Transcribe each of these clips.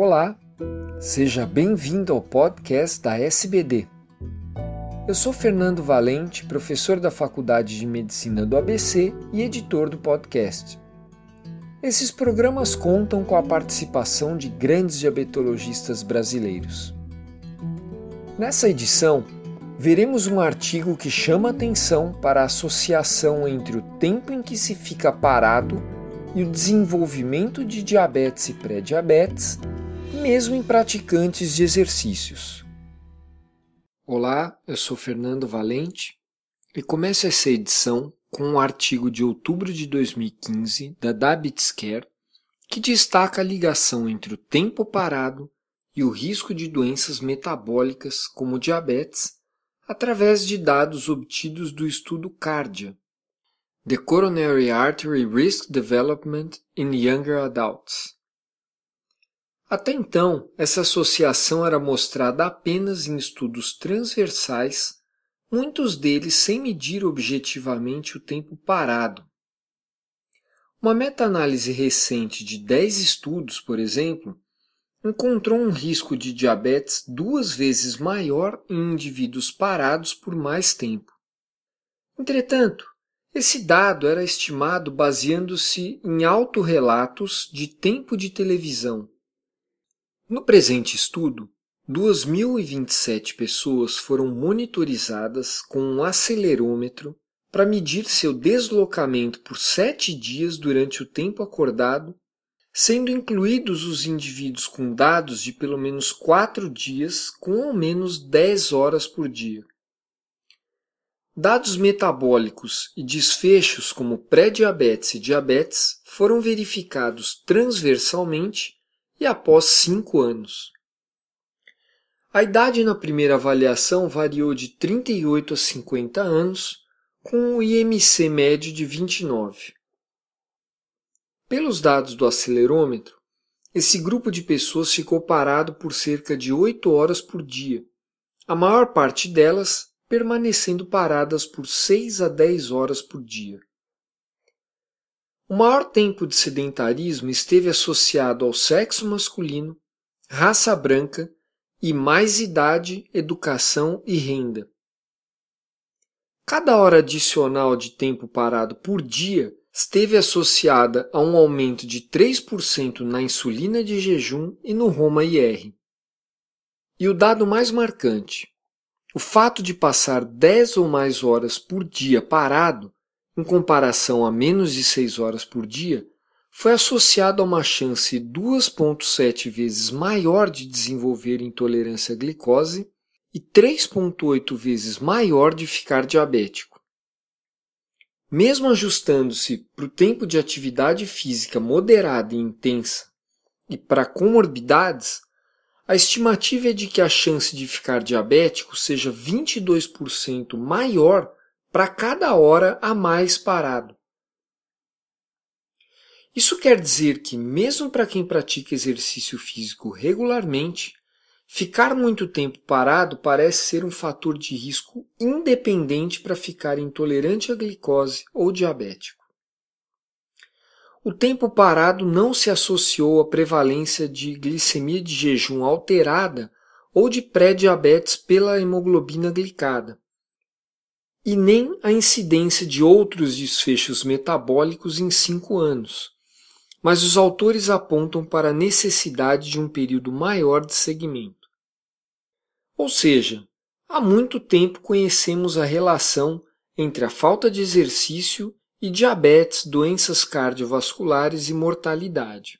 Olá, seja bem-vindo ao podcast da SBD. Eu sou Fernando Valente, professor da Faculdade de Medicina do ABC e editor do podcast. Esses programas contam com a participação de grandes diabetologistas brasileiros. Nessa edição, veremos um artigo que chama atenção para a associação entre o tempo em que se fica parado e o desenvolvimento de diabetes e pré-diabetes mesmo em praticantes de exercícios. Olá, eu sou Fernando Valente e começo essa edição com um artigo de outubro de 2015 da Diabetes Care que destaca a ligação entre o tempo parado e o risco de doenças metabólicas como diabetes através de dados obtidos do estudo CARDIA, The Coronary Artery Risk Development in Younger Adults. Até então, essa associação era mostrada apenas em estudos transversais, muitos deles sem medir objetivamente o tempo parado. Uma meta-análise recente de 10 estudos, por exemplo, encontrou um risco de diabetes duas vezes maior em indivíduos parados por mais tempo. Entretanto, esse dado era estimado baseando-se em autorrelatos de tempo de televisão no presente estudo, 2.027 pessoas foram monitorizadas com um acelerômetro para medir seu deslocamento por sete dias durante o tempo acordado, sendo incluídos os indivíduos com dados de pelo menos quatro dias com ao menos 10 horas por dia. Dados metabólicos e desfechos como pré-diabetes e diabetes foram verificados transversalmente e após cinco anos. A idade na primeira avaliação variou de 38 a 50 anos, com o IMC médio de 29. Pelos dados do acelerômetro, esse grupo de pessoas ficou parado por cerca de 8 horas por dia, a maior parte delas permanecendo paradas por 6 a 10 horas por dia. O maior tempo de sedentarismo esteve associado ao sexo masculino, raça branca e mais idade, educação e renda. Cada hora adicional de tempo parado por dia esteve associada a um aumento de 3% na insulina de jejum e no Roma-IR. E o dado mais marcante: o fato de passar 10 ou mais horas por dia parado em comparação a menos de 6 horas por dia, foi associado a uma chance 2,7 vezes maior de desenvolver intolerância à glicose e 3,8 vezes maior de ficar diabético. Mesmo ajustando-se para o tempo de atividade física moderada e intensa e para comorbidades, a estimativa é de que a chance de ficar diabético seja 22% maior para cada hora a mais parado. Isso quer dizer que, mesmo para quem pratica exercício físico regularmente, ficar muito tempo parado parece ser um fator de risco independente para ficar intolerante à glicose ou diabético. O tempo parado não se associou à prevalência de glicemia de jejum alterada ou de pré-diabetes pela hemoglobina glicada e nem a incidência de outros desfechos metabólicos em cinco anos, mas os autores apontam para a necessidade de um período maior de segmento. Ou seja, há muito tempo conhecemos a relação entre a falta de exercício e diabetes, doenças cardiovasculares e mortalidade.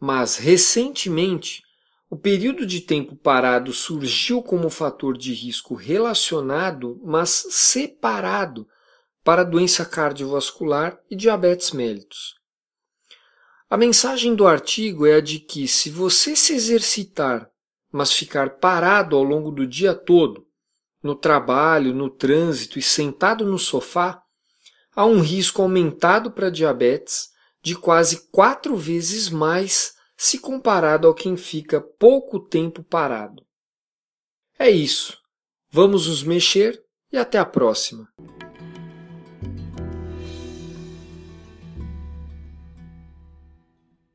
Mas, recentemente, o período de tempo parado surgiu como fator de risco relacionado, mas separado, para doença cardiovascular e diabetes mellitus. A mensagem do artigo é a de que, se você se exercitar, mas ficar parado ao longo do dia todo, no trabalho, no trânsito e sentado no sofá, há um risco aumentado para diabetes de quase quatro vezes mais se comparado ao quem fica pouco tempo parado. É isso. Vamos nos mexer e até a próxima.